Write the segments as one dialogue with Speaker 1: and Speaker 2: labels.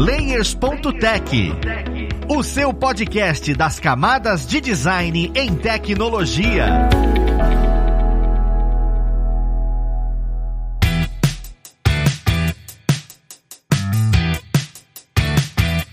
Speaker 1: Layers.tech, o seu podcast das camadas de design em tecnologia.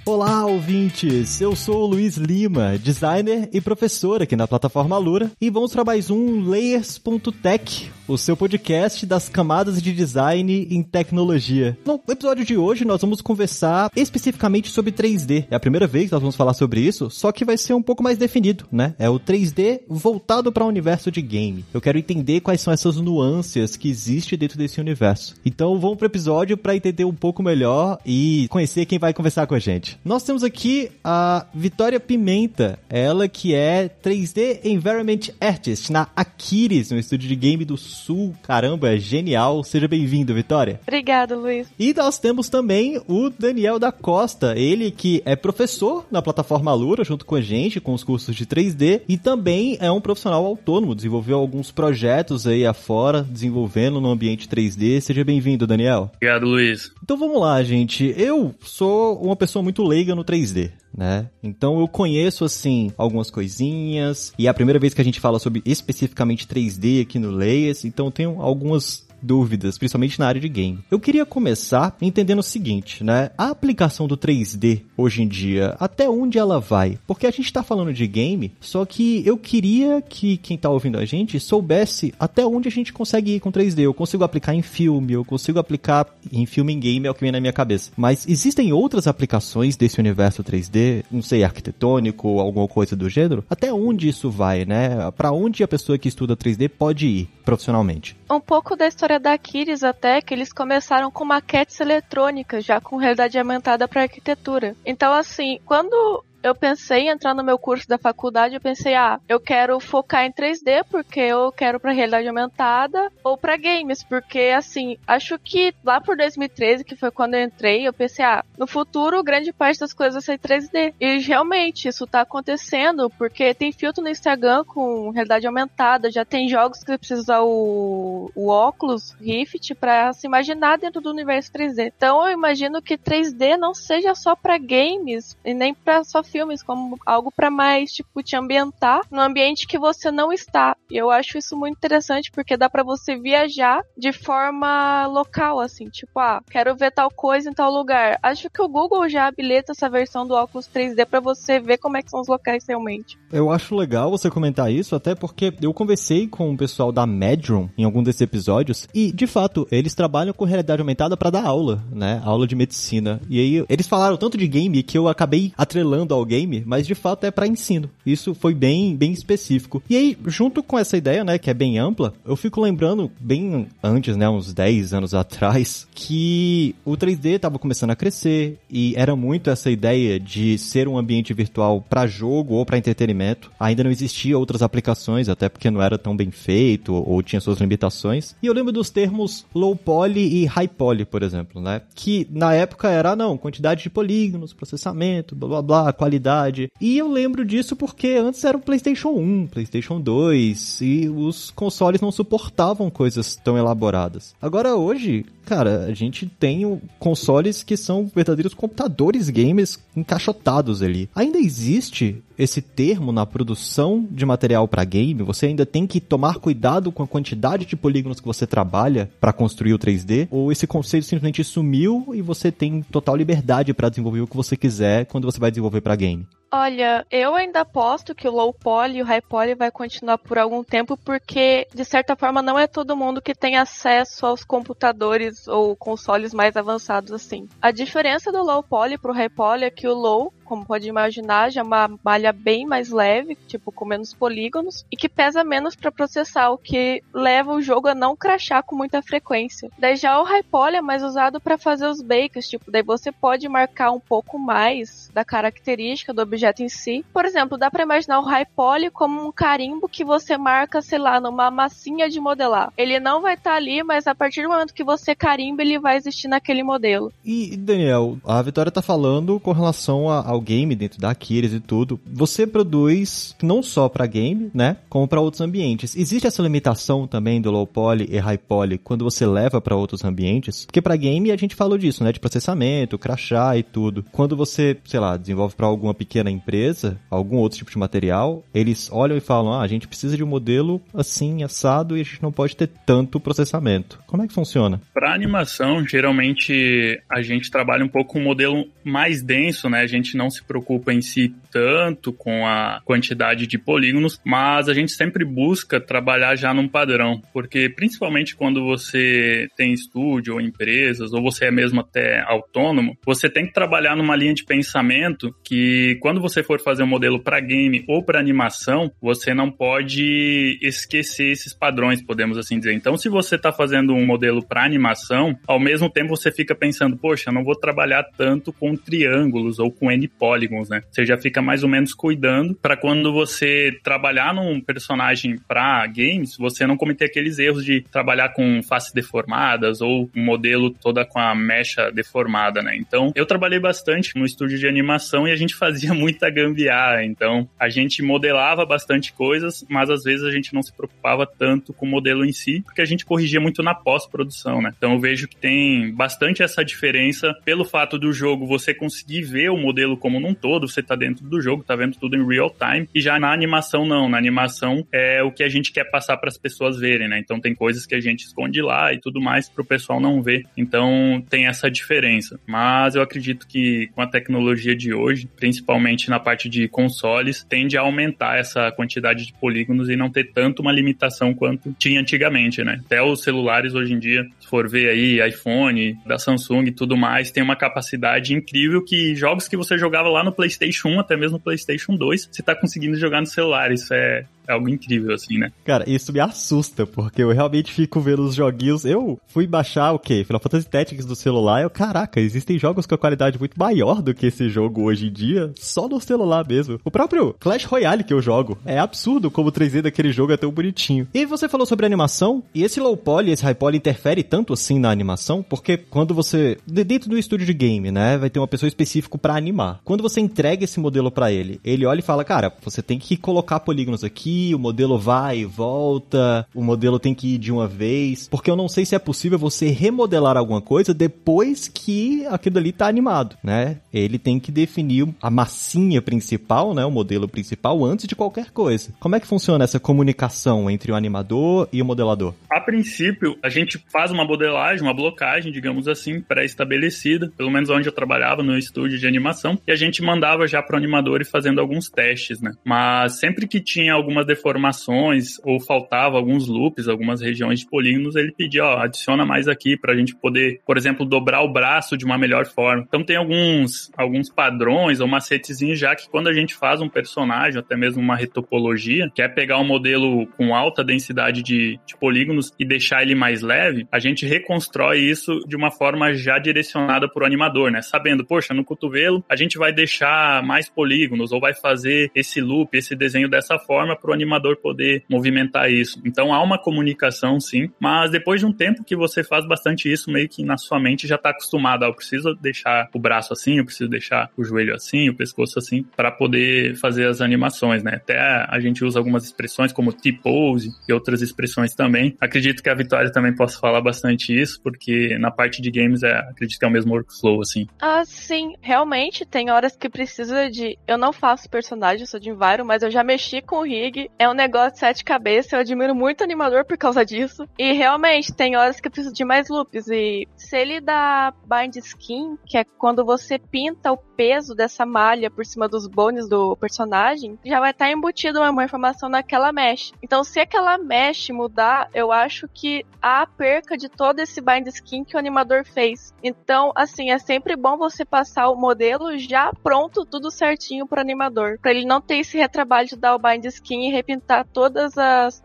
Speaker 2: Olá, ouvintes! Eu sou o Luiz Lima, designer e professor aqui na plataforma Lura, e vamos para mais um Layers.tech, o seu podcast das camadas de design em tecnologia. No episódio de hoje, nós vamos conversar especificamente sobre 3D. É a primeira vez que nós vamos falar sobre isso, só que vai ser um pouco mais definido, né? É o 3D voltado para o universo de game. Eu quero entender quais são essas nuances que existem dentro desse universo. Então, vamos para o episódio para entender um pouco melhor e conhecer quem vai conversar com a gente. Nós temos aqui a Vitória Pimenta, ela que é 3D Environment Artist na Aquiles, no estúdio de game do Sul. Caramba, é genial. Seja bem-vindo, Vitória.
Speaker 3: Obrigada, Luiz.
Speaker 2: E nós temos também o Daniel da Costa, ele que é professor na plataforma Lura, junto com a gente, com os cursos de 3D, e também é um profissional autônomo, desenvolveu alguns projetos aí afora, desenvolvendo no ambiente 3D. Seja bem-vindo, Daniel.
Speaker 4: Obrigado, Luiz.
Speaker 2: Então vamos lá, gente. Eu sou uma pessoa muito leiga no 3D. Né? Então eu conheço assim algumas coisinhas e é a primeira vez que a gente fala sobre especificamente 3D aqui no Layers, então eu tenho algumas dúvidas, principalmente na área de game. Eu queria começar entendendo o seguinte, né? A aplicação do 3D hoje em dia, até onde ela vai? Porque a gente tá falando de game, só que eu queria que quem tá ouvindo a gente soubesse até onde a gente consegue ir com 3D. Eu consigo aplicar em filme, eu consigo aplicar em filme em game, é o que vem na minha cabeça. Mas existem outras aplicações desse universo 3D, não sei, arquitetônico, ou alguma coisa do gênero? Até onde isso vai, né? Para onde a pessoa que estuda 3D pode ir profissionalmente?
Speaker 3: Um pouco da história da Aquiles até que eles começaram com maquetes eletrônicas, já com realidade aumentada para arquitetura. Então assim, quando eu pensei em entrar no meu curso da faculdade, eu pensei, ah, eu quero focar em 3D porque eu quero para realidade aumentada ou para games, porque assim, acho que lá por 2013, que foi quando eu entrei, eu pensei, ah, no futuro grande parte das coisas vai ser 3D. E realmente isso tá acontecendo, porque tem filtro no Instagram com realidade aumentada, já tem jogos que você precisa usar o, o óculos Rift para se imaginar dentro do universo 3D. Então eu imagino que 3D não seja só para games e nem para só filmes como algo para mais, tipo, te ambientar no ambiente que você não está. E eu acho isso muito interessante porque dá para você viajar de forma local, assim, tipo, ah, quero ver tal coisa em tal lugar. Acho que o Google já habilita essa versão do óculos 3D para você ver como é que são os locais realmente.
Speaker 2: Eu acho legal você comentar isso, até porque eu conversei com o pessoal da Medron em algum desses episódios e, de fato, eles trabalham com realidade aumentada para dar aula, né? Aula de medicina. E aí eles falaram tanto de game que eu acabei atrelando ao game, mas de fato é para ensino. Isso foi bem, bem específico. E aí, junto com essa ideia, né, que é bem ampla, eu fico lembrando bem antes, né, uns 10 anos atrás, que o 3D estava começando a crescer e era muito essa ideia de ser um ambiente virtual para jogo ou para entretenimento. Ainda não existia outras aplicações, até porque não era tão bem feito ou tinha suas limitações. E eu lembro dos termos low poly e high poly, por exemplo, né? Que na época era, não, quantidade de polígonos, processamento, blá blá blá, qualidade. E eu lembro disso porque antes era o PlayStation 1, PlayStation 2 e os consoles não suportavam coisas tão elaboradas. Agora hoje, cara, a gente tem consoles que são verdadeiros computadores gamers encaixotados ali. Ainda existe esse termo na produção de material para game? Você ainda tem que tomar cuidado com a quantidade de polígonos que você trabalha para construir o 3D? Ou esse conceito simplesmente sumiu e você tem total liberdade para desenvolver o que você quiser quando você vai desenvolver para game?
Speaker 3: Olha, eu ainda aposto que o low poly e o high poly vai continuar por algum tempo, porque de certa forma não é todo mundo que tem acesso aos computadores ou consoles mais avançados assim. A diferença do low poly pro high poly é que o low como pode imaginar, já é uma malha bem mais leve, tipo com menos polígonos, e que pesa menos para processar, o que leva o jogo a não crachar com muita frequência. Daí já o high poly é mais usado para fazer os bakes, tipo, daí você pode marcar um pouco mais da característica do objeto em si. Por exemplo, dá para imaginar o high poly como um carimbo que você marca, sei lá, numa massinha de modelar. Ele não vai estar tá ali, mas a partir do momento que você carimba, ele vai existir naquele modelo.
Speaker 2: E, Daniel, a Vitória tá falando com relação a, ao game dentro da Aquiles e tudo. Você produz não só para game, né, como para outros ambientes. Existe essa limitação também do low poly e high poly quando você leva para outros ambientes? Porque para game a gente falou disso, né, de processamento, crachá e tudo. Quando você, sei lá, desenvolve para alguma pequena empresa, algum outro tipo de material, eles olham e falam: "Ah, a gente precisa de um modelo assim assado e a gente não pode ter tanto processamento". Como é que funciona?
Speaker 4: Para animação, geralmente a gente trabalha um pouco com um modelo mais denso, né? A gente não se preocupa em si tanto com a quantidade de polígonos, mas a gente sempre busca trabalhar já num padrão, porque principalmente quando você tem estúdio ou empresas, ou você é mesmo até autônomo, você tem que trabalhar numa linha de pensamento que quando você for fazer um modelo para game ou para animação, você não pode esquecer esses padrões, podemos assim dizer. Então, se você está fazendo um modelo para animação, ao mesmo tempo você fica pensando, poxa, eu não vou trabalhar tanto com triângulos ou com N polígonos, né? Você já fica mais ou menos cuidando para quando você trabalhar num personagem para games, você não cometer aqueles erros de trabalhar com faces deformadas ou um modelo toda com a mecha deformada, né? Então, eu trabalhei bastante no estúdio de animação e a gente fazia muita gambiarra. Então, a gente modelava bastante coisas, mas às vezes a gente não se preocupava tanto com o modelo em si, porque a gente corrigia muito na pós-produção, né? Então, eu vejo que tem bastante essa diferença pelo fato do jogo você conseguir ver o modelo como num todo, você tá dentro do jogo, tá vendo tudo em real time. E já na animação, não. Na animação é o que a gente quer passar para as pessoas verem, né? Então tem coisas que a gente esconde lá e tudo mais para o pessoal não ver. Então tem essa diferença. Mas eu acredito que com a tecnologia de hoje, principalmente na parte de consoles, tende a aumentar essa quantidade de polígonos e não ter tanto uma limitação quanto tinha antigamente, né? Até os celulares hoje em dia, se for ver aí, iPhone, da Samsung e tudo mais, tem uma capacidade incrível que jogos que você jogava lá no PlayStation 1 até mesmo no PlayStation 2, você tá conseguindo jogar no celular. Isso é, é algo incrível, assim, né?
Speaker 2: Cara, isso me assusta, porque eu realmente fico vendo os joguinhos. Eu fui baixar o quê? Final Fantasy Tactics do celular. Eu, caraca, existem jogos com a qualidade muito maior do que esse jogo hoje em dia, só no celular mesmo. O próprio Clash Royale que eu jogo. É absurdo como o 3D daquele jogo é tão bonitinho. E você falou sobre animação, e esse low poly, esse high poly interfere tanto assim na animação, porque quando você. Dentro do estúdio de game, né? Vai ter uma pessoa específica para animar. Quando você entrega esse modelo para ele, ele olha e fala: Cara, você tem que colocar polígonos aqui o modelo vai e volta, o modelo tem que ir de uma vez, porque eu não sei se é possível você remodelar alguma coisa depois que aquilo ali tá animado, né? Ele tem que definir a massinha principal, né, o modelo principal antes de qualquer coisa. Como é que funciona essa comunicação entre o animador e o modelador?
Speaker 4: A princípio, a gente faz uma modelagem, uma blocagem, digamos assim, pré-estabelecida, pelo menos onde eu trabalhava no estúdio de animação, e a gente mandava já para o animador e fazendo alguns testes, né? Mas sempre que tinha algumas deformações ou faltava alguns loops, algumas regiões de polígonos, ele pedia, ó, adiciona mais aqui para a gente poder, por exemplo, dobrar o braço de uma melhor forma. Então tem alguns, alguns padrões ou macetezinhos já que quando a gente faz um personagem, até mesmo uma retopologia, quer pegar um modelo com alta densidade de, de polígonos e deixar ele mais leve, a gente reconstrói isso de uma forma já direcionada para o animador, né? Sabendo, poxa, no cotovelo a gente vai deixar mais polígonos ou vai fazer esse loop, esse desenho dessa forma para animador poder movimentar isso. Então há uma comunicação sim, mas depois de um tempo que você faz bastante isso, meio que na sua mente já está acostumado. Ah, eu preciso deixar o braço assim, eu preciso deixar o joelho assim, o pescoço assim, para poder fazer as animações, né? Até a gente usa algumas expressões como T-pose e outras expressões também. Acredito que a Vitória também possa falar bastante isso, porque na parte de games é, acredito que é o mesmo workflow, assim.
Speaker 3: Ah, sim. Realmente tem horas que precisa de. Eu não faço personagem, eu sou de Enviro, mas eu já mexi com o rig é um negócio de sete cabeças, eu admiro muito o animador por causa disso. E realmente, tem horas que eu preciso de mais loops. E se ele dá bind skin, que é quando você pinta o peso dessa malha por cima dos bones do personagem, já vai estar tá embutido uma informação naquela mesh. Então, se aquela mesh mudar, eu acho que há perca de todo esse bind skin que o animador fez. Então, assim, é sempre bom você passar o modelo já pronto, tudo certinho pro animador, para ele não ter esse retrabalho de dar o bind skin e repintar todos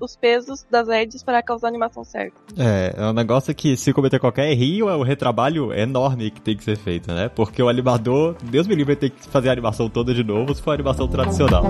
Speaker 3: os pesos das edges para causar a animação certa.
Speaker 2: É, é um negócio que se cometer qualquer errinho, é um retrabalho enorme que tem que ser feito, né? Porque o animador, Deus me livre, tem que fazer a animação toda de novo se for a animação tradicional.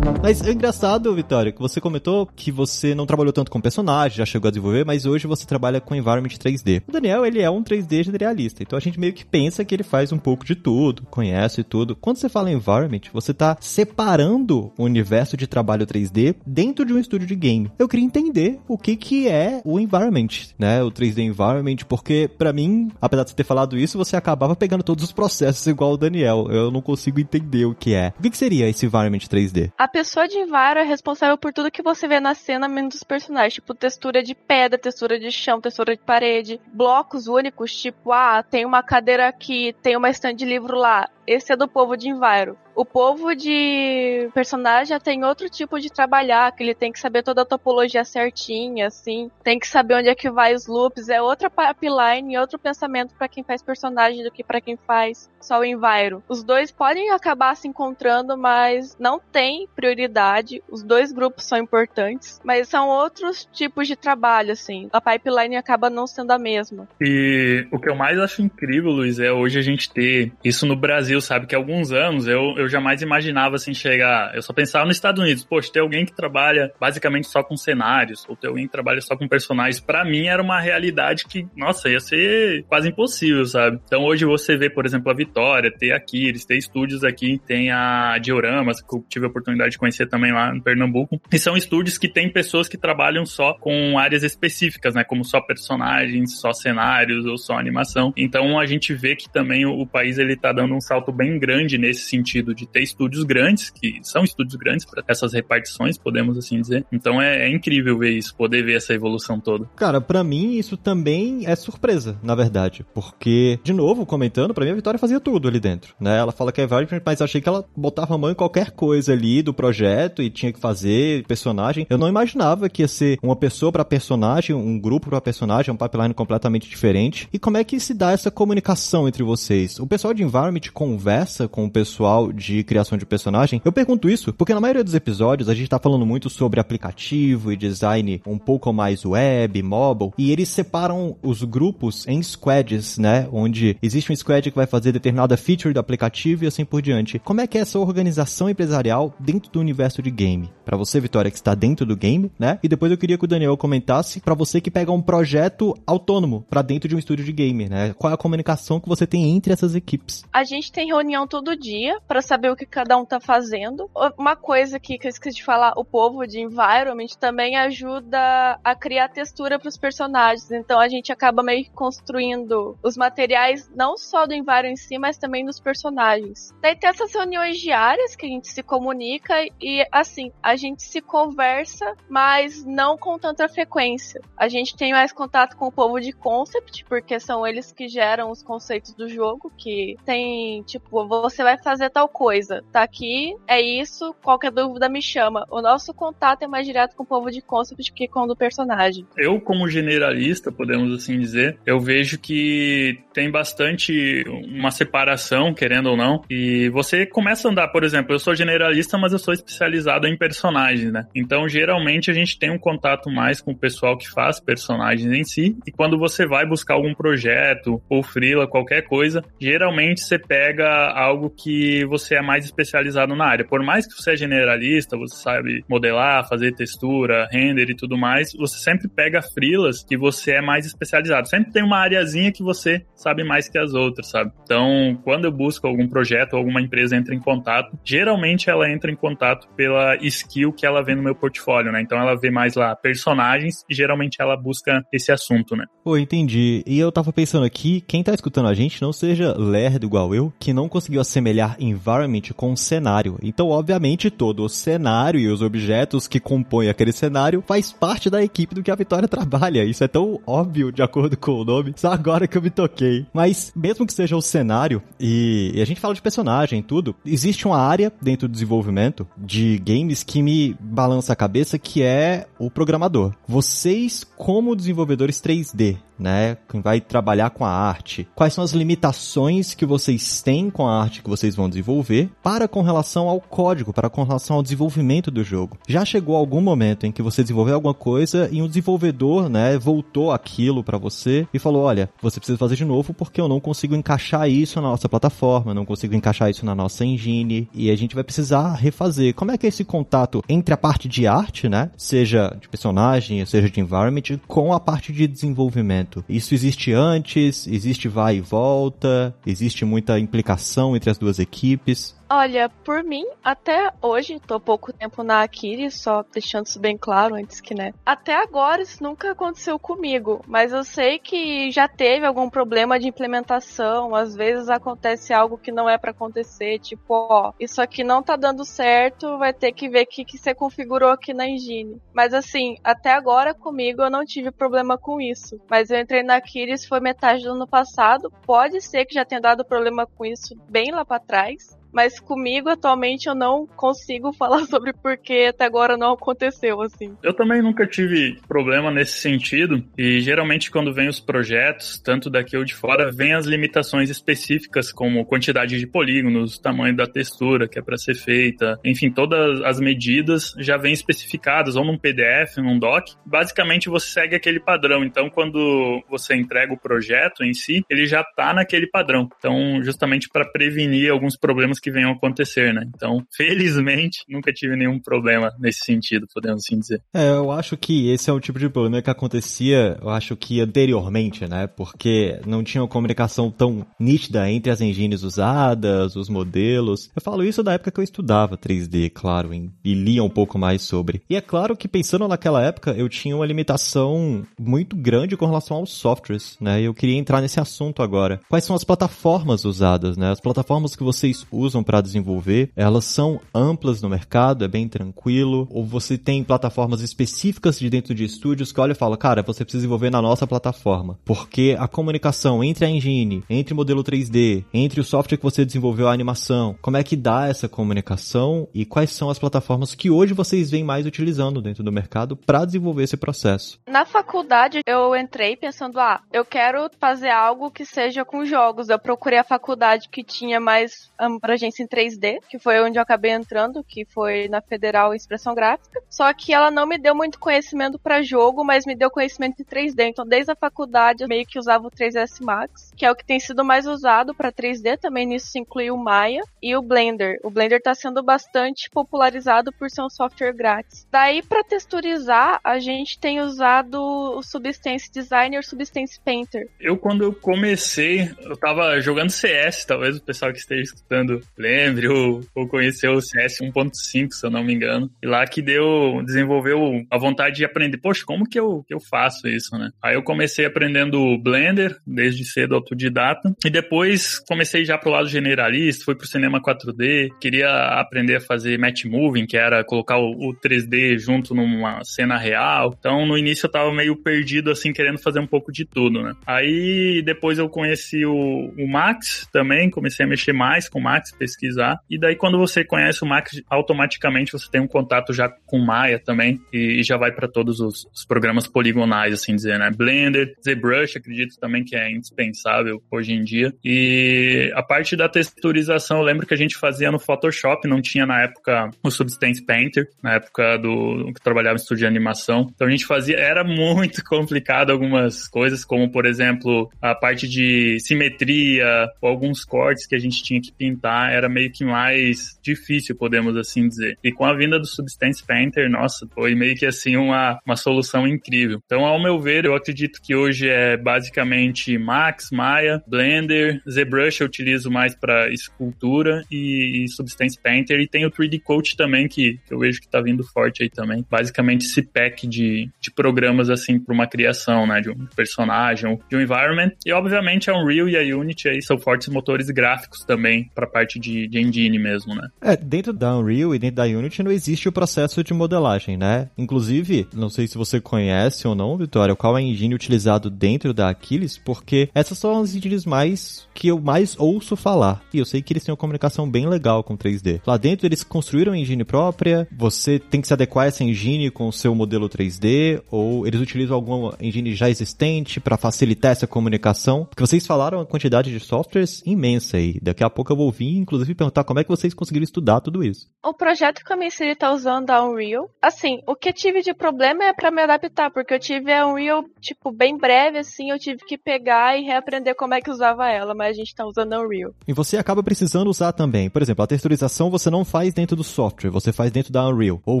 Speaker 2: Mas é engraçado, Vitória, que você comentou que você não trabalhou tanto com personagem, já chegou a desenvolver, mas hoje você trabalha com environment 3D. O Daniel, ele é um 3D generalista, então a gente meio que pensa que ele faz um pouco de tudo, conhece tudo. Quando você fala environment, você tá separando o universo de trabalho 3D dentro de um estúdio de game. Eu queria entender o que que é o environment, né? O 3D environment, porque para mim, apesar de você ter falado isso, você acabava pegando todos os processos igual o Daniel. Eu não consigo entender o que é. O que, que seria esse environment 3D?
Speaker 3: A pessoa pessoa de Enviro é responsável por tudo que você vê na cena, menos os personagens. Tipo, textura de pedra, textura de chão, textura de parede. Blocos únicos, tipo, ah, tem uma cadeira aqui, tem uma estante de livro lá. Esse é do povo de Enviro. O povo de personagem já tem outro tipo de trabalhar, que ele tem que saber toda a topologia certinha, assim. Tem que saber onde é que vai os loops. É outra pipeline, outro pensamento para quem faz personagem do que para quem faz só o Enviro. Os dois podem acabar se encontrando, mas não tem prioridade. Os dois grupos são importantes, mas são outros tipos de trabalho, assim. A pipeline acaba não sendo a mesma.
Speaker 4: E o que eu mais acho incrível, Luiz, é hoje a gente ter isso no Brasil, sabe? Que há alguns anos eu, eu jamais imaginava assim chegar. Eu só pensava nos Estados Unidos, poxa, ter alguém que trabalha basicamente só com cenários, ou ter alguém que trabalha só com personagens, para mim era uma realidade que, nossa, ia ser quase impossível, sabe? Então hoje você vê, por exemplo, a Vitória, ter aqui, eles têm estúdios aqui, tem a Dioramas, que eu tive a oportunidade de conhecer também lá no Pernambuco, e são estúdios que têm pessoas que trabalham só com áreas específicas, né? Como só personagens, só cenários ou só animação. Então a gente vê que também o, o país ele tá dando um salto bem grande nesse sentido de ter estúdios grandes, que são estúdios grandes para essas repartições, podemos assim dizer. Então é, é, incrível ver isso, poder ver essa evolução toda.
Speaker 2: Cara, para mim isso também é surpresa, na verdade, porque, de novo, comentando, para mim a Vitória fazia tudo ali dentro, né? Ela fala que é Valorant, mas achei que ela botava a mão em qualquer coisa ali do projeto e tinha que fazer personagem. Eu não imaginava que ia ser uma pessoa para personagem, um grupo para personagem, um pipeline completamente diferente. E como é que se dá essa comunicação entre vocês? O pessoal de Environment conversa com o pessoal de criação de personagem? Eu pergunto isso porque na maioria dos episódios a gente tá falando muito sobre aplicativo e design um pouco mais web, mobile, e eles separam os grupos em squads, né? Onde existe um squad que vai fazer determinada feature do aplicativo e assim por diante. Como é que é essa organização empresarial dentro do universo de game? Para você, Vitória, que está dentro do game, né? E depois eu queria que o Daniel comentasse para você que pega um projeto autônomo para dentro de um estúdio de game, né? Qual é a comunicação que você tem entre essas equipes?
Speaker 3: A gente tem reunião todo dia para saber o que cada um tá fazendo. Uma coisa que, que eu esqueci de falar, o povo de Environment também ajuda a criar textura para os personagens. Então a gente acaba meio que construindo os materiais não só do Environment em si, mas também dos personagens. Daí tem essas reuniões diárias que a gente se comunica e assim, a gente se conversa, mas não com tanta frequência. A gente tem mais contato com o povo de concept, porque são eles que geram os conceitos do jogo, que tem, tipo, você vai fazer tal coisa. Tá aqui, é isso, qualquer dúvida me chama. O nosso contato é mais direto com o povo de concept que com o do personagem.
Speaker 4: Eu, como generalista, podemos assim dizer, eu vejo que tem bastante uma separação, querendo ou não, e você começa a andar, por exemplo, eu sou generalista, mas eu sou especializado em personagens, né? Então, geralmente a gente tem um contato mais com o pessoal que faz personagens em si, e quando você vai buscar algum projeto ou freela, qualquer coisa, geralmente você pega algo que você você é mais especializado na área. Por mais que você é generalista, você sabe modelar, fazer textura, render e tudo mais, você sempre pega frilas que você é mais especializado. Sempre tem uma areazinha que você sabe mais que as outras, sabe? Então, quando eu busco algum projeto ou alguma empresa entra em contato, geralmente ela entra em contato pela skill que ela vê no meu portfólio, né? Então ela vê mais lá personagens e geralmente ela busca esse assunto, né?
Speaker 2: Pô, entendi. E eu tava pensando aqui, quem tá escutando a gente não seja lerdo igual eu, que não conseguiu assemelhar em environment com cenário. Então, obviamente, todo o cenário e os objetos que compõem aquele cenário faz parte da equipe do que a Vitória trabalha. Isso é tão óbvio de acordo com o nome, só agora que eu me toquei. Mas, mesmo que seja o cenário, e, e a gente fala de personagem tudo, existe uma área dentro do desenvolvimento de games que me balança a cabeça, que é o programador. Vocês, como desenvolvedores 3D, né? Quem vai trabalhar com a arte. Quais são as limitações que vocês têm com a arte que vocês vão desenvolver para com relação ao código, para com relação ao desenvolvimento do jogo. Já chegou algum momento em que você desenvolveu alguma coisa e um desenvolvedor, né, voltou aquilo para você e falou: "Olha, você precisa fazer de novo porque eu não consigo encaixar isso na nossa plataforma, não consigo encaixar isso na nossa engine e a gente vai precisar refazer". Como é que é esse contato entre a parte de arte, né, seja de personagem, seja de environment, com a parte de desenvolvimento? Isso existe antes? Existe vai e volta? Existe muita implicação entre as duas equipes?
Speaker 3: Olha, por mim, até hoje, tô pouco tempo na Akiri, só deixando isso bem claro antes que, né? Até agora isso nunca aconteceu comigo, mas eu sei que já teve algum problema de implementação, às vezes acontece algo que não é para acontecer, tipo, ó, isso aqui não tá dando certo, vai ter que ver o que, que você configurou aqui na engine. Mas assim, até agora comigo eu não tive problema com isso. Mas eu entrei na Akiris foi metade do ano passado, pode ser que já tenha dado problema com isso bem lá para trás, mas comigo atualmente eu não consigo falar sobre porque até agora não aconteceu assim.
Speaker 4: Eu também nunca tive problema nesse sentido e geralmente quando vem os projetos, tanto daqui ou de fora, vem as limitações específicas como quantidade de polígonos, tamanho da textura que é para ser feita, enfim, todas as medidas já vêm especificadas ou num PDF, num doc. Basicamente você segue aquele padrão. Então quando você entrega o projeto em si, ele já está naquele padrão. Então justamente para prevenir alguns problemas que venham a acontecer, né? Então, felizmente, nunca tive nenhum problema nesse sentido, podemos assim dizer.
Speaker 2: É, eu acho que esse é o tipo de problema que acontecia, eu acho que anteriormente, né? Porque não tinha uma comunicação tão nítida entre as engines usadas, os modelos. Eu falo isso da época que eu estudava 3D, claro, e lia um pouco mais sobre. E é claro que pensando naquela época, eu tinha uma limitação muito grande com relação aos softwares, né? Eu queria entrar nesse assunto agora. Quais são as plataformas usadas, né? As plataformas que vocês usam usam para desenvolver, elas são amplas no mercado, é bem tranquilo, ou você tem plataformas específicas de dentro de estúdios que olha e fala, cara, você precisa desenvolver na nossa plataforma, porque a comunicação entre a engine, entre o modelo 3D, entre o software que você desenvolveu a animação, como é que dá essa comunicação e quais são as plataformas que hoje vocês vêm mais utilizando dentro do mercado para desenvolver esse processo?
Speaker 3: Na faculdade eu entrei pensando, ah, eu quero fazer algo que seja com jogos. Eu procurei a faculdade que tinha mais agência em 3D, que foi onde eu acabei entrando, que foi na Federal Expressão Gráfica. Só que ela não me deu muito conhecimento para jogo, mas me deu conhecimento em 3D. Então, desde a faculdade, eu meio que usava o 3S Max, que é o que tem sido mais usado para 3D. Também nisso se inclui o Maya e o Blender. O Blender está sendo bastante popularizado por ser um software grátis. Daí, para texturizar, a gente tem usado o Substance Designer Substance Painter.
Speaker 4: Eu, quando eu comecei, eu tava jogando CS, talvez o pessoal que esteja escutando lembre, ou, ou conheceu o CS 1.5, se eu não me engano. E lá que deu, desenvolveu a vontade de aprender, poxa, como que eu, que eu faço isso, né? Aí eu comecei aprendendo Blender, desde cedo autodidata, e depois comecei já pro lado generalista, fui pro cinema 4D, queria aprender a fazer match moving, que era colocar o, o 3D junto numa cena real. Então, no início eu tava meio perdido, assim, querendo fazer um pouco de tudo, né? Aí, depois eu conheci o, o Max também, comecei a mexer mais com o Max, pesquisar. E daí, quando você conhece o Max, automaticamente você tem um contato já com Maya também, e, e já vai para todos os, os, programas poligonais, assim dizer, né? Blender, ZBrush, acredito também que é indispensável hoje em dia. E a parte da texturização, eu lembro que a gente fazia no Photoshop, não tinha na época o Substance Painter, na época do que trabalhava em estúdio de animação. Então a gente fazia, era muito complicado algumas coisas, como por exemplo, a parte de simetria, ou alguns cortes que a gente tinha que pintar era meio que mais difícil, podemos assim dizer. E com a vinda do Substance Painter, nossa, foi meio que assim uma, uma solução incrível. Então, ao meu ver, eu acredito que hoje é basicamente Max, Maya, Blender, ZBrush eu utilizo mais para escultura e, e, Substance Painter e tem o 3D Coach também que, que eu vejo que tá vindo forte aí também. Basicamente esse pack de, de programas assim para uma criação, né, de um personagem, de um environment. E obviamente a Unreal e a Unity aí são fortes motores gráficos também para parte parte de, de engine mesmo, né?
Speaker 2: É, dentro da Unreal e dentro da Unity não existe o processo de modelagem, né? Inclusive, não sei se você conhece ou não, Vitória, qual é a engine utilizado dentro da Aquiles, porque essas são as engines mais que eu mais ouço falar. E eu sei que eles têm uma comunicação bem legal com 3D. Lá dentro eles construíram a engine própria, você tem que se adequar a essa engine com o seu modelo 3D, ou eles utilizam alguma engine já existente para facilitar essa comunicação? Porque vocês falaram a quantidade de softwares imensa aí. Daqui a pouco eu vou vir, inclusive, perguntar como é que vocês conseguiram estudar tudo isso.
Speaker 3: O projeto que a Missiri tá usando a Unreal, assim, o que eu tive de problema é para me adaptar, porque eu tive a Unreal, tipo, bem breve, assim, eu tive que pegar e reaprender como é que usava ela, mas a gente tá usando a Unreal.
Speaker 2: E você acaba precisando usar também. Por exemplo, a texturização você não faz dentro do software, você faz dentro da Unreal. Ou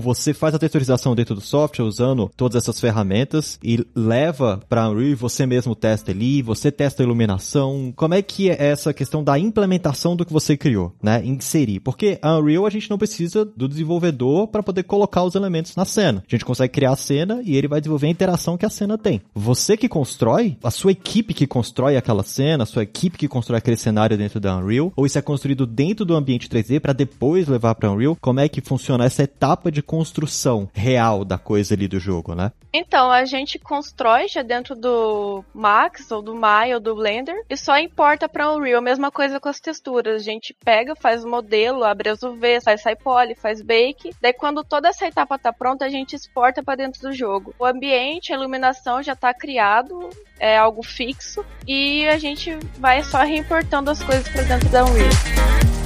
Speaker 2: você faz a texturização dentro do software usando todas essas ferramentas e leva para Unreal e você mesmo testa ali, você testa a iluminação. Como é que é essa questão da implementação do que você criou, né? Inserir. Porque a Unreal a gente não precisa do desenvolvedor para poder colocar os elementos na cena. A gente consegue criar a cena e ele vai desenvolver a interação que a cena tem. Você que constrói, a sua equipe que constrói aquela cena, a sua equipe que constrói aquele cenário dentro da Unreal, ou isso é construído dentro do ambiente 3D para depois levar para Unreal, como é que funciona essa etapa de construção real da coisa ali do jogo, né?
Speaker 3: Então, a gente constrói já dentro do Max ou do Maya ou do Blender e só importa para Unreal. Mesma coisa com as texturas. A gente pega, faz o modelo, abre as UV, faz poly, faz bake. Daí quando toda essa etapa tá pronta, a gente exporta para dentro do jogo. O ambiente, a iluminação já tá criado, é algo fixo e a gente vai só reimportando as coisas para dentro da Unreal.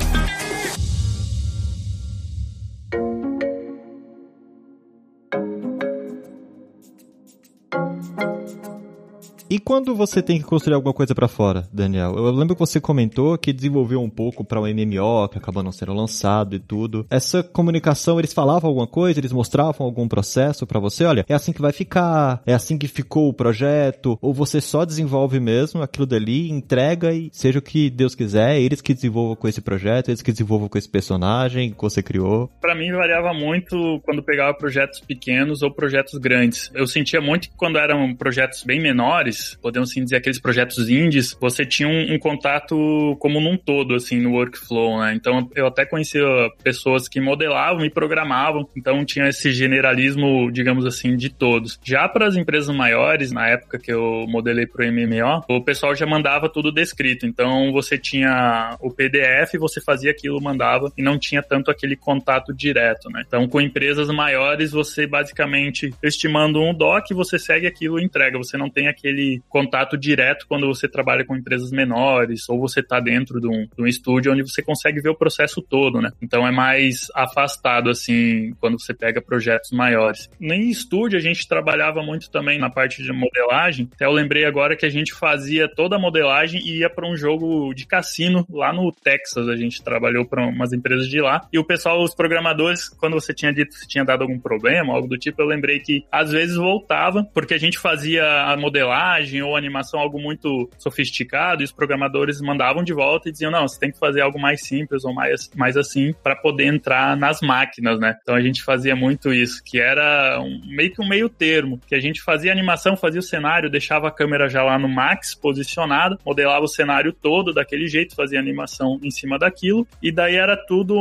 Speaker 2: E quando você tem que construir alguma coisa para fora, Daniel? Eu lembro que você comentou que desenvolveu um pouco para o um MMO, que acabou não sendo lançado e tudo. Essa comunicação, eles falavam alguma coisa, eles mostravam algum processo para você? Olha, é assim que vai ficar, é assim que ficou o projeto, ou você só desenvolve mesmo aquilo dali, entrega e seja o que Deus quiser, eles que desenvolvam com esse projeto, eles que desenvolvam com esse personagem que você criou?
Speaker 4: Para mim variava muito quando pegava projetos pequenos ou projetos grandes. Eu sentia muito que quando eram projetos bem menores, podemos assim dizer, aqueles projetos indies, você tinha um, um, contato como num todo, assim, no workflow, né? Então, eu até conhecia pessoas que modelavam e programavam, então tinha esse generalismo, digamos assim, de todos. Já para as empresas maiores, na época que eu modelei para o MMO, o pessoal já mandava tudo descrito, então você tinha o PDF, você fazia aquilo, mandava, e não tinha tanto aquele contato direto, né? Então, com empresas maiores, você basicamente, estimando um doc, você segue aquilo e entrega, você não tem aquele contato direto quando você trabalha com empresas menores ou você está dentro de um, de um, estúdio onde você consegue ver o processo todo, né? Então é mais afastado, assim, quando você pega projetos maiores. Em estúdio, a gente trabalhava muito também na parte de modelagem. Até eu lembrei agora que a gente fazia toda a modelagem e ia para um jogo de cassino lá no Texas. A gente trabalhou para umas empresas de lá. E o pessoal, os programadores, quando você tinha dito que tinha dado algum problema, algo do tipo, eu lembrei que às vezes voltava, porque a gente fazia a modelagem imagem ou animação algo muito sofisticado e os programadores mandavam de volta e diziam, não, você tem que fazer algo mais simples ou mais, mais assim para poder entrar nas máquinas, né? Então a gente fazia muito isso, que era um, meio que um meio termo, que a gente fazia animação, fazia o cenário, deixava a câmera já lá no max posicionada, modelava o cenário todo daquele jeito, fazia animação em cima daquilo e daí era tudo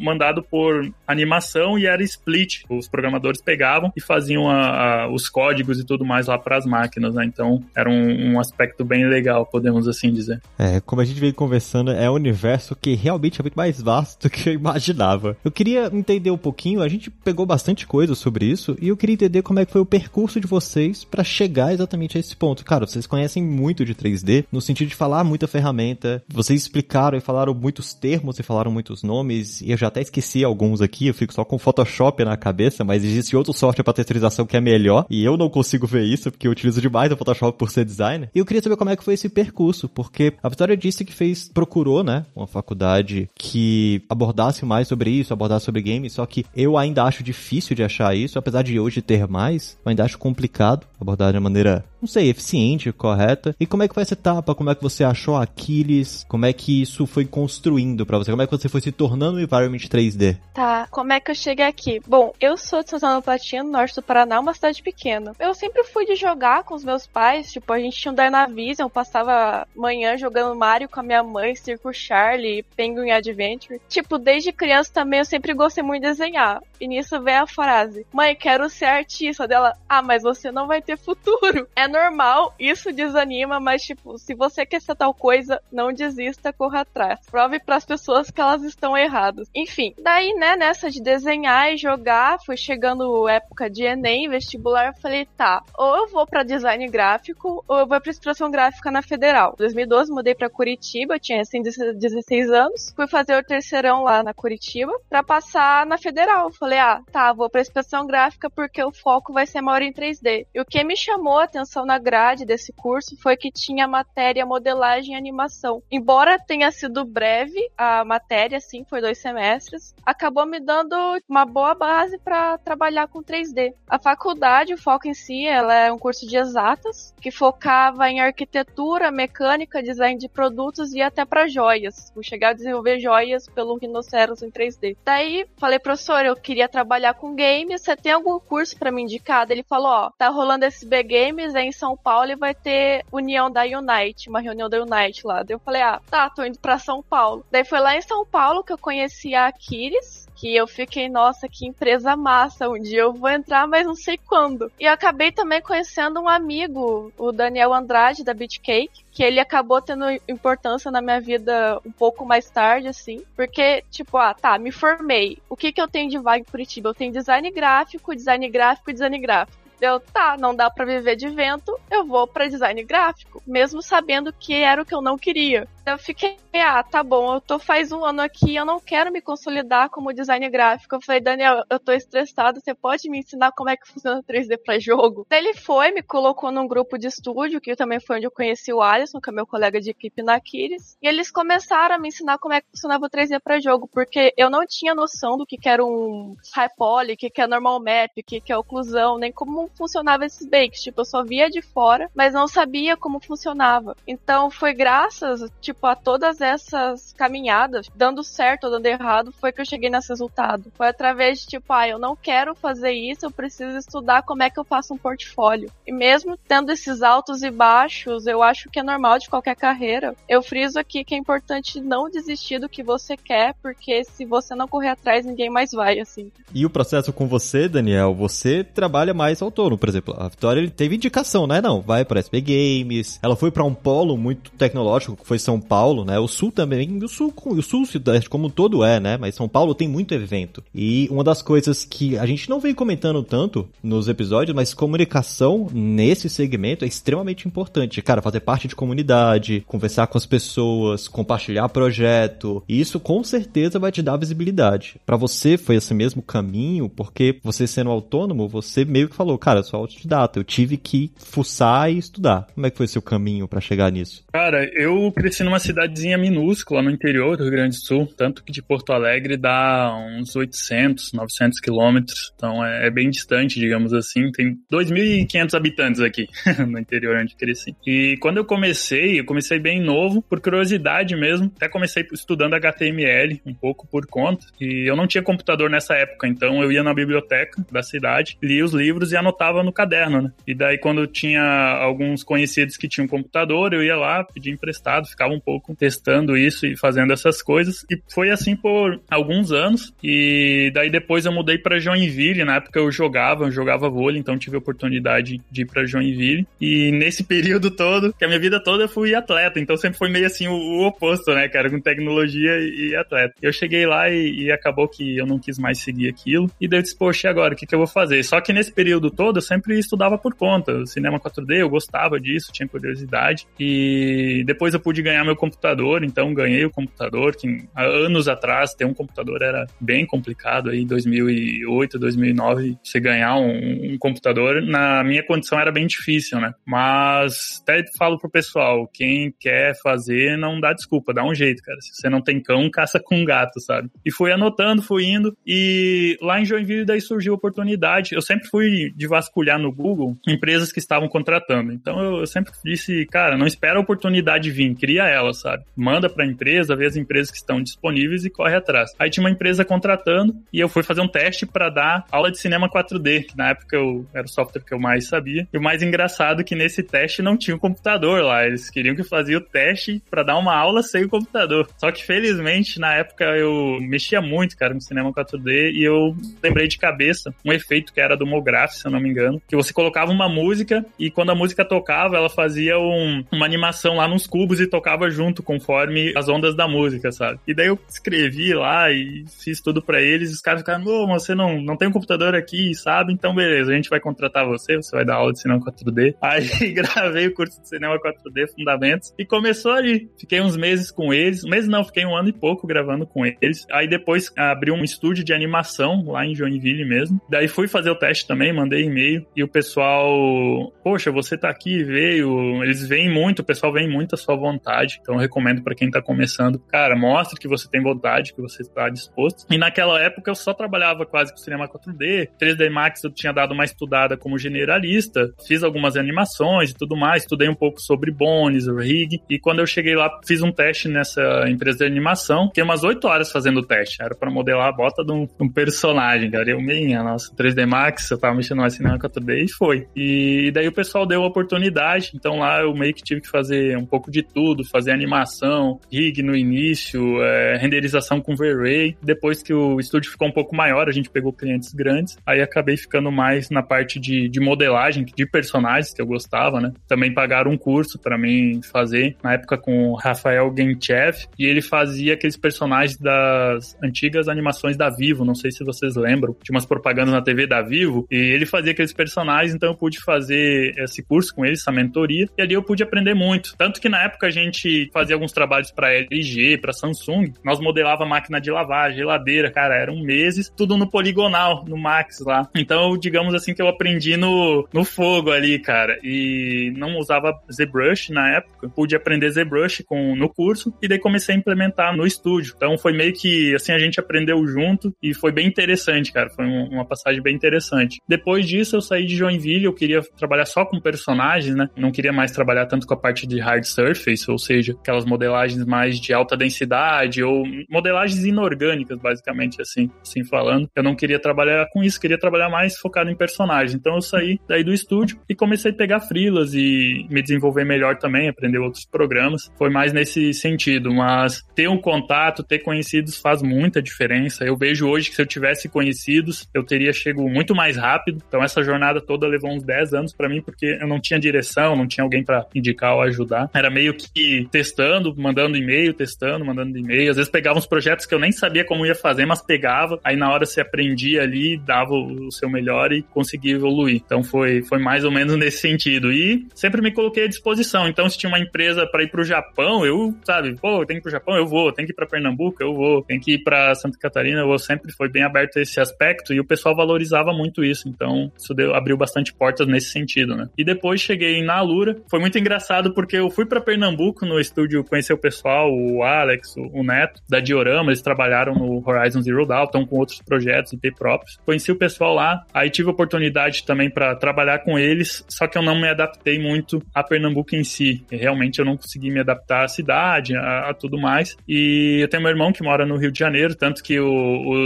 Speaker 4: mandado por animação e era split. Os programadores pegavam e faziam a, a, os códigos e tudo mais lá para as máquinas, né? Então era um, um, aspecto bem legal, podemos assim dizer.
Speaker 2: É, como a gente veio conversando, é um universo que realmente é muito mais vasto do que eu imaginava. Eu queria entender um pouquinho, a gente pegou bastante coisa sobre isso, e eu queria entender como é que foi o percurso de vocês para chegar exatamente a esse ponto. Cara, vocês conhecem muito de 3D, no sentido de falar muita ferramenta, vocês explicaram e falaram muitos termos e falaram muitos nomes, e eu já até esqueci alguns aqui, eu fico só com Photoshop na cabeça, mas existe outro software para texturização que é melhor, e eu não consigo ver isso, porque eu utilizo demais o Photoshop por ser designer. E eu queria saber como é que foi esse percurso, porque a Vitória disse que fez, procurou, né, uma faculdade que abordasse mais sobre isso, abordasse sobre games, só que eu ainda acho difícil de achar isso, apesar de hoje ter mais, eu ainda acho complicado abordar de maneira não sei, eficiente, correta? E como é que foi essa etapa? Como é que você achou Aquiles? Como é que isso foi construindo para você? Como é que você foi se tornando um environment 3D?
Speaker 3: Tá, como é que eu cheguei aqui? Bom, eu sou de São Paulo Platino, norte do Paraná, uma cidade pequena. Eu sempre fui de jogar com os meus pais, tipo, a gente tinha um Dynavision, passava manhã jogando Mario com a minha mãe, Circo Charlie, Penguin Adventure. Tipo, desde criança também eu sempre gostei muito de desenhar. E nisso vem a frase: Mãe, quero ser artista dela. Ah, mas você não vai ter futuro. É normal, isso desanima, mas tipo, se você quer ser tal coisa, não desista, corra atrás. Prove para as pessoas que elas estão erradas. Enfim, daí, né, nessa de desenhar e jogar, foi chegando época de ENEM, vestibular, eu falei, tá, ou eu vou para design gráfico, ou eu vou para expressão gráfica na Federal. Em 2012 mudei para Curitiba, eu tinha assim 16 anos, fui fazer o terceirão lá na Curitiba para passar na Federal. Falei, ah, tá, vou para expressão gráfica porque o foco vai ser maior em 3D. E o que me chamou a atenção na grade desse curso foi que tinha matéria modelagem e animação. Embora tenha sido breve a matéria, assim, foi dois semestres, acabou me dando uma boa base para trabalhar com 3D. A faculdade, o foco em si, ela é um curso de exatas que focava em arquitetura, mecânica, design de produtos e até para joias. Vou chegar a desenvolver joias pelo rinoceros em 3D. Daí, falei, professor, eu queria trabalhar com games, você tem algum curso para me indicar? Ele falou, ó, tá rolando SB Games é em São Paulo e vai ter união da Unite, uma reunião da Unite lá. Daí eu falei, ah, tá, tô indo pra São Paulo. Daí foi lá em São Paulo que eu conheci a Aquiles, que eu fiquei, nossa, que empresa massa, um dia eu vou entrar, mas não sei quando. E eu acabei também conhecendo um amigo, o Daniel Andrade, da Beatcake, que ele acabou tendo importância na minha vida um pouco mais tarde, assim, porque, tipo, ah, tá, me formei. O que que eu tenho de vaga em Curitiba? Eu tenho design gráfico, design gráfico e design gráfico. Eu, tá, não dá para viver de vento, eu vou para design gráfico, mesmo sabendo que era o que eu não queria. Eu fiquei, ah, tá bom, eu tô faz um ano aqui, eu não quero me consolidar como design gráfico. Eu falei, Daniel, eu tô estressado, você pode me ensinar como é que funciona 3D para jogo? Daí ele foi, me colocou num grupo de estúdio, que também foi onde eu conheci o Alisson, que é meu colega de equipe na Aquiles, e eles começaram a me ensinar como é que funcionava o 3D para jogo, porque eu não tinha noção do que, que era um high poly, que, que é normal map, que, que é oclusão, nem como funcionava esses bakes. Tipo, eu só via de fora, mas não sabia como funcionava. Então foi graças, tipo, a todas essas caminhadas, dando certo ou dando errado, foi que eu cheguei nesse resultado. Foi através de, tipo, ah, eu não quero fazer isso, eu preciso estudar como é que eu faço um portfólio. E mesmo tendo esses altos e baixos, eu acho que é normal de qualquer carreira. Eu friso aqui que é importante não desistir do que você quer, porque se você não correr atrás, ninguém mais vai, assim.
Speaker 2: E o processo com você, Daniel, você trabalha mais autônomo, por exemplo. A Vitória ele teve indicação, né? Não, vai para SP Games. Ela foi para um polo muito tecnológico, que foi São Paulo, né? O Sul também, o Sul, o Sul como um todo é, né? Mas São Paulo tem muito evento. E uma das coisas que a gente não vem comentando tanto nos episódios, mas comunicação nesse segmento é extremamente importante. Cara, fazer parte de comunidade, conversar com as pessoas, compartilhar projeto. Isso com certeza vai te dar visibilidade. Para você foi esse mesmo caminho, porque você sendo autônomo, você meio que falou, cara, eu sou autodidata, eu tive que fuçar e estudar. Como é que foi seu caminho para chegar nisso?
Speaker 4: Cara, eu cresci numa cidadezinha minúscula no interior do Rio Grande do Sul, tanto que de Porto Alegre dá uns 800, 900 quilômetros, então é, é, bem distante, digamos assim. Tem 2.500 habitantes aqui no interior onde cresci. E quando eu comecei, eu comecei bem novo, por curiosidade mesmo. Até comecei estudando HTML um pouco por conta. E eu não tinha computador nessa época, então eu ia na biblioteca da cidade, lia os livros e anotava no caderno, né? E daí quando tinha alguns conhecidos que tinham computador, eu ia lá, pedia emprestado, ficava um pouco testando isso e fazendo essas coisas. E foi assim por alguns anos. E daí depois eu mudei para Joinville. Na época eu jogava, eu jogava vôlei, então tive a oportunidade de ir para Joinville. E nesse período todo, que a minha vida toda eu fui atleta, então sempre foi meio assim o, o oposto, né, cara, com tecnologia e, e atleta. Eu cheguei lá e, e, acabou que eu não quis mais seguir aquilo. E daí eu disse, poxa, agora, o que, que eu vou fazer? Só que nesse período todo eu sempre estudava por conta. Cinema 4D, eu gostava disso, tinha curiosidade. E depois eu pude ganhar meu computador, então ganhei o computador, que há anos atrás ter um computador era bem complicado, aí 2008, 2009, você ganhar um, um computador, na minha condição era bem difícil, né? Mas até falo pro pessoal, quem quer fazer, não dá desculpa, dá um jeito, cara. Se você não tem cão, caça com gato, sabe? E fui anotando, fui indo, e lá em Joinville daí surgiu a oportunidade. Eu sempre fui de vasculhar no Google empresas que estavam contratando. Então eu, sempre disse, cara, não espera a oportunidade vir, cria ela, sabe? Manda pra empresa, vê as empresas que estão disponíveis e corre atrás. Aí tinha uma empresa contratando e eu fui fazer um teste para dar aula de cinema 4D, que na época eu, era o software que eu mais sabia. E o mais engraçado é que nesse teste não tinha um computador lá. Eles queriam que eu fazia o teste para dar uma aula sem o computador. Só que felizmente na época eu mexia muito, cara, no cinema 4D e eu lembrei de cabeça um efeito que era do Mograph, se eu não me engano, que você colocava uma música e quando a música tocava, ela fazia um, uma animação lá nos cubos e tocava junto conforme as ondas da música, sabe? E daí eu escrevi lá e fiz tudo para eles. Os caras ficaram, não, você não, não tem um computador aqui, sabe? Então beleza, a gente vai contratar você, você vai dar aula de cinema 4D. Aí gravei o curso de cinema 4D, Fundamentos, e começou ali. Fiquei uns meses com eles, mês não, fiquei um ano e pouco gravando com eles. Aí depois abri um estúdio de animação lá em Joinville mesmo. Daí fui fazer o teste também, mandei e-mail e o pessoal, poxa, você tá aqui, veio. Eles vêm muito, o pessoal vem muito à sua vontade. Então eu recomendo para quem tá começando, cara, mostre que você tem vontade, que você está disposto. E naquela época eu só trabalhava quase com cinema 4D, 3D Max eu tinha dado uma estudada como generalista, fiz algumas animações e tudo mais, estudei um pouco sobre Bones, rig, e quando eu cheguei lá, fiz um teste nessa empresa de animação, fiquei umas 8 horas fazendo o teste, era para modelar a bota de um, um personagem, cara, eu minha, nossa, 3D Max, eu tava mexendo mais cinema 4D e foi. E daí o pessoal deu a oportunidade, então lá eu meio que tive que fazer um pouco de tudo, fazer animação, rig no início, é, renderização com V-Ray, depois que o estúdio ficou um pouco maior, a gente pegou clientes grandes, aí acabei ficando mais na parte de, de modelagem, de personagens que eu gostava, né? Também pagaram um curso para mim fazer, na época com o Rafael Genchev, e ele fazia aqueles personagens das antigas animações da Vivo, não sei se vocês lembram, tinha umas propagandas na TV da Vivo, e ele fazia aqueles personagens, então eu pude fazer esse curso com ele, essa mentoria, e ali eu pude aprender muito. Tanto que na época a gente fazia alguns trabalhos para LG, para Samsung, nós modelava máquina de lavar, geladeira, cara, eram meses, tudo no poligonal, no Max lá. Então, digamos assim que eu aprendi no, no fogo ali, cara, e não usava ZBrush na época, pude aprender ZBrush com, no curso, e daí comecei a implementar no estúdio. Então foi meio que, assim, a gente aprendeu junto, e foi bem interessante, cara, foi um, uma passagem bem interessante. Depois disso, eu saí de Joinville, eu queria trabalhar só com personagens, né, não queria mais trabalhar tanto com a parte de hard surface, ou seja, aquelas modelagens mais de alta densidade, ou modelagens inorgânicas, basicamente, assim, assim falando. Eu não queria trabalhar com isso, queria trabalhar mais focado em personagens. Então eu saí daí do estúdio e comecei a pegar frilas e me desenvolver melhor também, aprender outros programas. Foi mais nesse sentido, mas ter um contato, ter conhecidos faz muita diferença. Eu vejo hoje que se eu tivesse conhecidos, eu teria chego muito mais rápido. Então essa jornada toda levou uns 10 anos para mim porque eu não tinha direção, não tinha alguém para indicar ou ajudar. Era meio que testando, mandando e-mail, testando, mandando e-mail. Às vezes pegava uns projetos que eu nem sabia como ia fazer, mas pegava. Aí na hora você aprendia ali, dava o seu melhor e conseguia evoluir. Então foi, foi mais ou menos nesse sentido. E sempre me coloquei à disposição. Então se tinha uma empresa para ir pro Japão, eu, sabe, pô, tem que ir pro Japão, eu vou. Tem que ir para Pernambuco, eu vou. Tem que ir para Santa Catarina, eu vou. Sempre foi bem aberto esse aspecto e o pessoal valorizava muito isso. Então isso deu, abriu bastante portas nesse sentido, né? E depois cheguei na Alura. Foi muito engraçado porque eu fui para Pernambuco no estúdio conhecer o pessoal, o Alex, o Neto, da Diorama, eles trabalharam no Horizon Zero Dawn, estão com outros projetos IP próprios. Conheci o pessoal lá, aí tive oportunidade também para trabalhar com eles, só que eu não me adaptei muito a Pernambuco em si. Realmente eu não consegui me adaptar à cidade, a, a tudo mais. E eu tenho meu irmão que mora no Rio de Janeiro, tanto que o,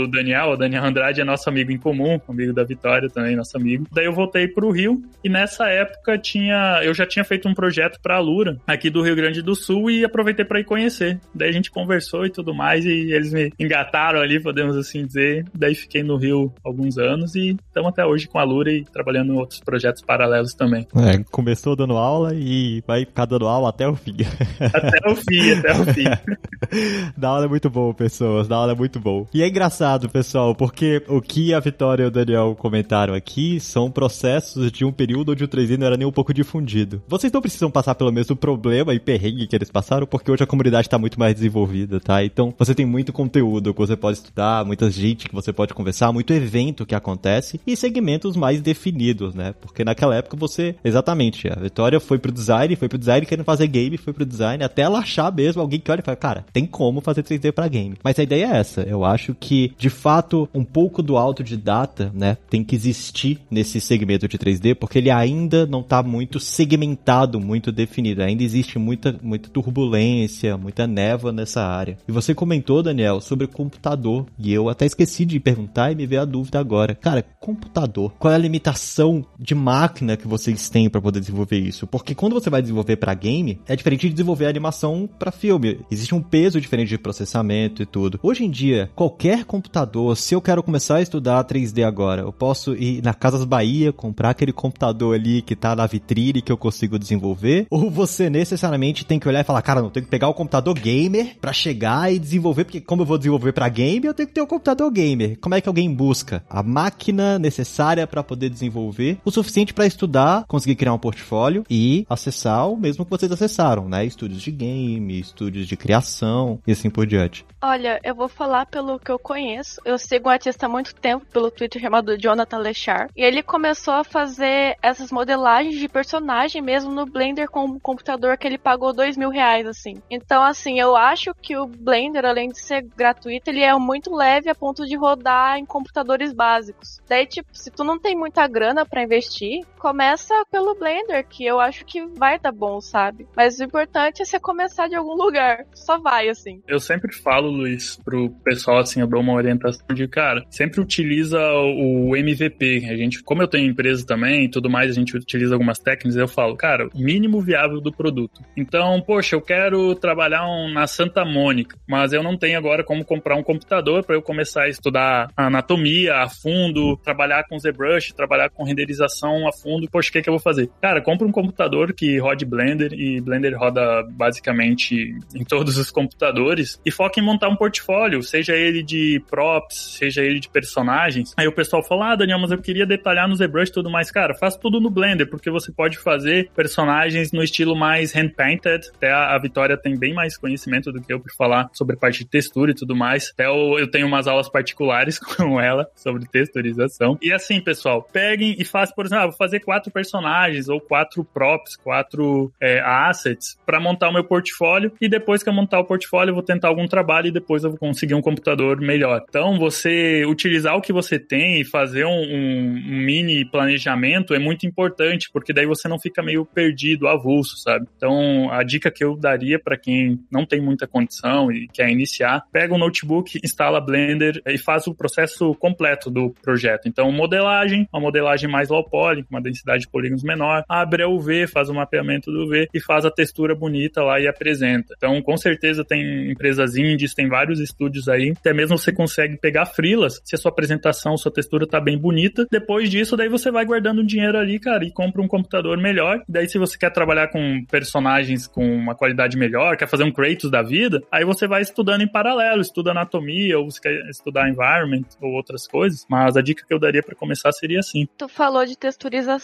Speaker 4: o Daniel, o Daniel Andrade é nosso amigo em comum, amigo da Vitória também, nosso amigo. Daí eu voltei pro Rio e nessa época tinha, eu já tinha feito um projeto para a Lura aqui do Rio Grande do Sul e aproveitei para ir conhecer. Daí a gente conversou e tudo mais e eles me engataram ali, podemos assim dizer. Daí fiquei no Rio alguns anos e estamos até hoje com a Lura e trabalhando em outros projetos paralelos também.
Speaker 2: É, começou dando aula e vai ficar dando aula até o fim.
Speaker 4: Até o fim, até o fim.
Speaker 2: da aula é muito bom, pessoas. Da aula é muito bom. E é engraçado, pessoal, porque o que a Vitória e o Daniel comentaram aqui são processos de um período onde o 3D não era nem um pouco difundido. Vocês não precisam passar pelo mesmo problema e perrengue que eles passaram, porque hoje a comunidade está muito mais desenvolvida, tá? Então você tem muito conteúdo que você pode estudar, muita gente que você pode conversar, muito evento que acontece e segmentos mais definidos, né? Porque naquela época você, exatamente, a Vitória foi pro design, foi pro design querendo fazer game, foi pro design, até ela achar mesmo alguém que olha e fala, cara, tem como fazer 3D para game. Mas a ideia é essa. Eu acho que, de fato, um pouco do autodidata, né, tem que existir nesse segmento de 3D, porque ele ainda não tá muito segmentado, muito definido. Ainda existe muita, muita turbulência, muita névoa nessa área. E você comentou, Daniel, sobre computador. E eu até esqueci de perguntar e me veio a dúvida agora. Cara, computador. Qual é a limitação de máquina que vocês têm para poder desenvolver isso? Porque quando você vai desenvolver para game, é diferente de desenvolver animação para filme. Existe um peso diferente de processamento e tudo. Hoje em dia, qualquer computador, se eu quero começar a estudar 3D agora, eu posso ir na Casas Bahia, comprar aquele computador ali que tá na vitrine que eu consigo desenvolver, ou você necessariamente tem que olhar e falar, cara, não tenho que pegar o computador gamer para chegar e desenvolver, porque como eu vou desenvolver para game, eu tenho que ter o um computador gamer. Como é que alguém busca a máquina necessária para poder desenvolver o suficiente para estudar, conseguir criar um portfólio e acessar o mesmo que vocês acessaram, né? Estúdios de game, estúdios de criação e assim por diante.
Speaker 3: Olha, eu vou falar pelo que eu conheço. Eu sigo um artista há muito tempo pelo Twitter chamado Jonathan Lechar. E ele começou a fazer essas modelagens de personagem mesmo no Blender com um computador que ele pagou dois mil reais, assim. Então, assim, eu acho que o Blender, além de ser gratuito, ele é muito leve a ponto de rodar em computadores básicos. Daí, tipo, se tu não tem muita grana para investir, começa pelo Blender, que eu acho que vai dar bom, sabe? Mas o importante é você começar de algum lugar. Só vai, assim.
Speaker 4: Eu sempre falo Luiz, pro pessoal, assim, eu dou uma orientação de, cara, sempre utiliza o MVP. A gente, como eu tenho empresa também e tudo mais, a gente utiliza algumas técnicas, eu falo, cara, mínimo viável do produto. Então, poxa, eu quero trabalhar um, na Santa Mônica, mas eu não tenho agora como comprar um computador para eu começar a estudar a anatomia a fundo, trabalhar com ZBrush, trabalhar com renderização a fundo. Poxa, o que, que eu vou fazer? Cara, compra um computador que rode Blender e Blender roda basicamente em todos os computadores e foca em montar um portfólio, seja ele de props, seja ele de personagens. Aí o pessoal fala, ah, Daniel, mas eu queria detalhar no ZBrush e tudo mais. Cara, faz tudo no Blender, porque você pode fazer personagens no estilo mais hand-painted. Até a, Vitória tem bem mais conhecimento do que eu por falar sobre parte de textura e tudo mais. Até eu, eu tenho umas aulas particulares com ela sobre texturização. E assim, pessoal, peguem e façam, por exemplo, ah, vou fazer quatro personagens ou quatro props, quatro é, assets para montar o meu portfólio e depois que eu montar o portfólio eu vou tentar algum trabalho e depois eu vou conseguir um computador melhor. Então, você utilizar o que você tem e fazer um, um, mini planejamento é muito importante, porque daí você não fica meio perdido, avulso, sabe? Então, a dica que eu daria para quem não tem muita condição e quer iniciar, pega um notebook, instala Blender e faz o processo completo do projeto. Então, modelagem, uma modelagem mais low poly, uma densidade de polígonos menor, abre a UV, faz o mapeamento do UV e faz a textura bonita lá e apresenta. Então, com certeza tem empresas indies, tem vários estúdios aí, até mesmo você consegue pegar frilas se a sua apresentação, sua textura tá bem bonita. Depois disso, daí você vai guardando dinheiro ali, cara, e compra um computador melhor. Daí, se você quer trabalhar com personagens com uma qualidade melhor, quer fazer um Kratos da vida, aí você vai estudando em paralelo, estuda anatomia, ou você quer estudar environment, ou outras coisas. Mas a dica que eu daria para começar seria assim.
Speaker 3: Tu falou de texturização.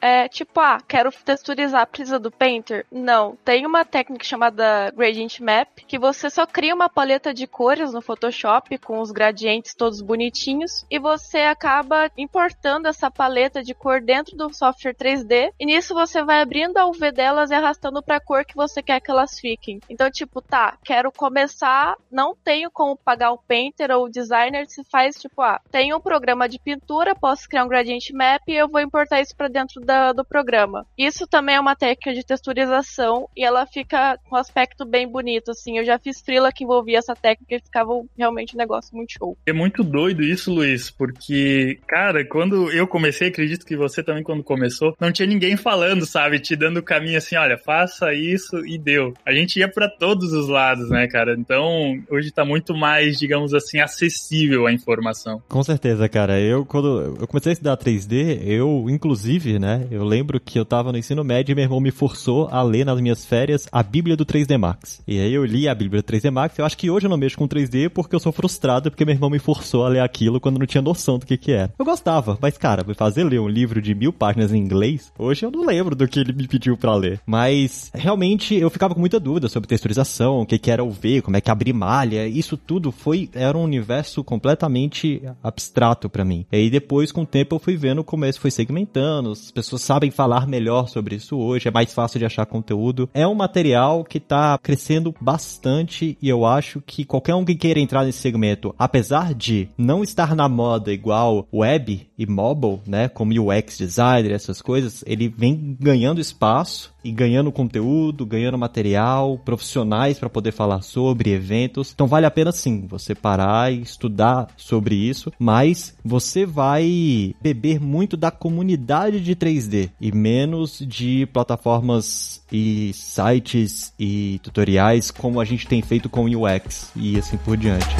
Speaker 3: É tipo, ah, quero texturizar, precisa do Painter? Não. Tem uma técnica chamada Gradient Map, que você só cria uma paleta paleta de cores no Photoshop com os gradientes todos bonitinhos e você acaba importando essa paleta de cor dentro do software 3D e nisso você vai abrindo a UV delas e arrastando para a cor que você quer que elas fiquem. Então, tipo, tá, quero começar, não tenho como pagar o painter ou o designer, se faz tipo, ah, tenho um programa de pintura, posso criar um gradient map e eu vou importar isso para dentro da, do programa. Isso também é uma técnica de texturização e ela fica com um aspecto bem bonito, assim. Eu já fiz frila que envolvia essa técnica e ficava realmente um negócio muito show.
Speaker 4: É muito doido isso, Luiz, porque, cara, quando eu comecei, acredito que você também quando começou, não tinha ninguém falando, sabe? Te dando o caminho assim, olha, faça isso e deu. A gente ia para todos os lados, né, cara? Então, hoje tá muito mais, digamos assim, acessível a informação.
Speaker 2: Com certeza, cara. Eu, quando eu comecei a estudar 3D, eu, inclusive, né, eu lembro que eu tava no ensino médio e meu irmão me forçou a ler nas minhas férias a Bíblia do 3D Max. E aí eu li a Bíblia do 3D Max, eu acho que hoje eu não mexo com 3D porque eu sou frustrado porque meu irmão me forçou a ler aquilo quando não tinha noção do que que era. Eu gostava, mas cara, fazer ler um livro de mil páginas em inglês, hoje eu não lembro do que ele me pediu para ler. Mas realmente eu ficava com muita dúvida sobre texturização, o que que era o V, como é que abrir malha, isso tudo foi era um universo completamente abstrato para mim. E aí depois com o tempo eu fui vendo como isso foi segmentando, as pessoas sabem falar melhor sobre isso hoje, é mais fácil de achar conteúdo. É um material que tá crescendo bastante bastante e eu acho que qualquer um que queira entrar nesse segmento, apesar de não estar na moda igual web e mobile, né, como UX designer, essas coisas, ele vem ganhando espaço e ganhando conteúdo, ganhando material, profissionais para poder falar sobre eventos. Então vale a pena sim você parar e estudar sobre isso, mas você vai beber muito da comunidade de 3D e menos de plataformas e sites e tutoriais como a gente tem feito com UX e assim por diante.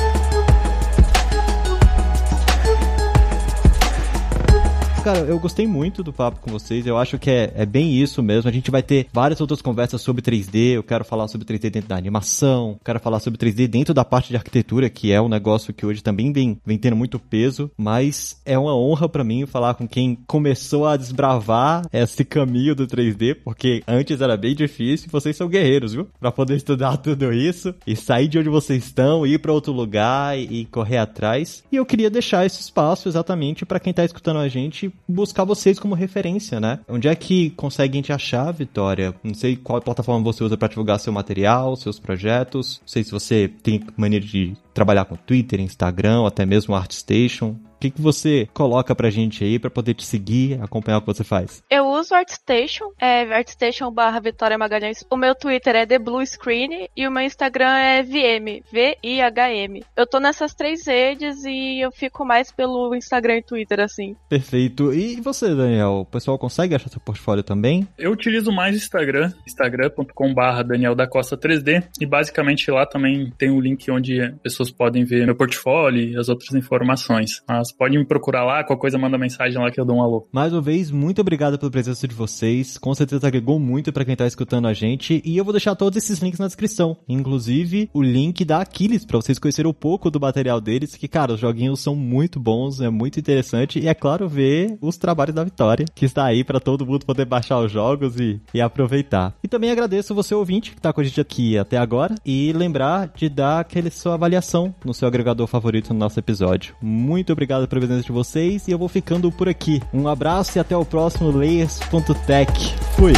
Speaker 2: Cara, eu gostei muito do papo com vocês. Eu acho que é, é bem isso mesmo. A gente vai ter várias outras conversas sobre 3D. Eu quero falar sobre 3D dentro da animação. Quero falar sobre 3D dentro da parte de arquitetura, que é um negócio que hoje também vem, vem tendo muito peso. Mas é uma honra para mim falar com quem começou a desbravar esse caminho do 3D, porque antes era bem difícil. Vocês são guerreiros, viu? Para poder estudar tudo isso e sair de onde vocês estão, ir para outro lugar e, e correr atrás. E eu queria deixar esse espaço exatamente para quem tá escutando a gente buscar vocês como referência, né? Onde é que conseguem te achar, Vitória? Não sei qual plataforma você usa para divulgar seu material, seus projetos. Não sei se você tem maneira de trabalhar com Twitter, Instagram, até mesmo ArtStation. O que, que você coloca pra gente aí para poder te seguir, acompanhar o que você faz?
Speaker 3: Eu uso ArtStation, é ArtStation barra Vitória Magalhães. O meu Twitter é The Blue Screen e o meu Instagram é VM, V-I-H-M. Eu tô nessas três redes e eu fico mais pelo Instagram e Twitter, assim.
Speaker 2: Perfeito. E você, Daniel? O pessoal consegue achar seu portfólio também?
Speaker 4: Eu utilizo mais o Instagram, instagram.com barra Daniel da Costa 3D e basicamente lá também tem um link onde pessoas podem ver meu portfólio e as outras informações. Mas pode me procurar lá, qualquer coisa manda mensagem lá que eu dou um alô.
Speaker 2: Mais uma vez, muito obrigado pela presença de vocês. Com certeza agregou muito para quem tá escutando a gente. E eu vou deixar todos esses links na descrição. Inclusive, o link da Aquiles, para vocês conhecerem um pouco do material deles. Que, cara, os joguinhos são muito bons, é muito interessante. E é claro, ver os trabalhos da Vitória, que está aí para todo mundo poder baixar os jogos e, e aproveitar. E também agradeço você, ouvinte, que tá com a gente aqui até agora. E lembrar de dar aquele sua avaliação no seu agregador favorito no nosso episódio. Muito obrigado pela presença de vocês e eu vou ficando por aqui. Um abraço e até o próximo Layers.tech. Fui!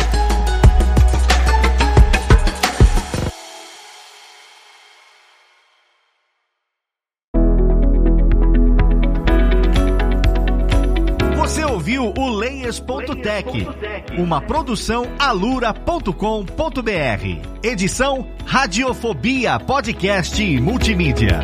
Speaker 1: Você ouviu o Layers.tech, uma produção alura.com.br. Edição Radiofobia Podcast e Multimídia.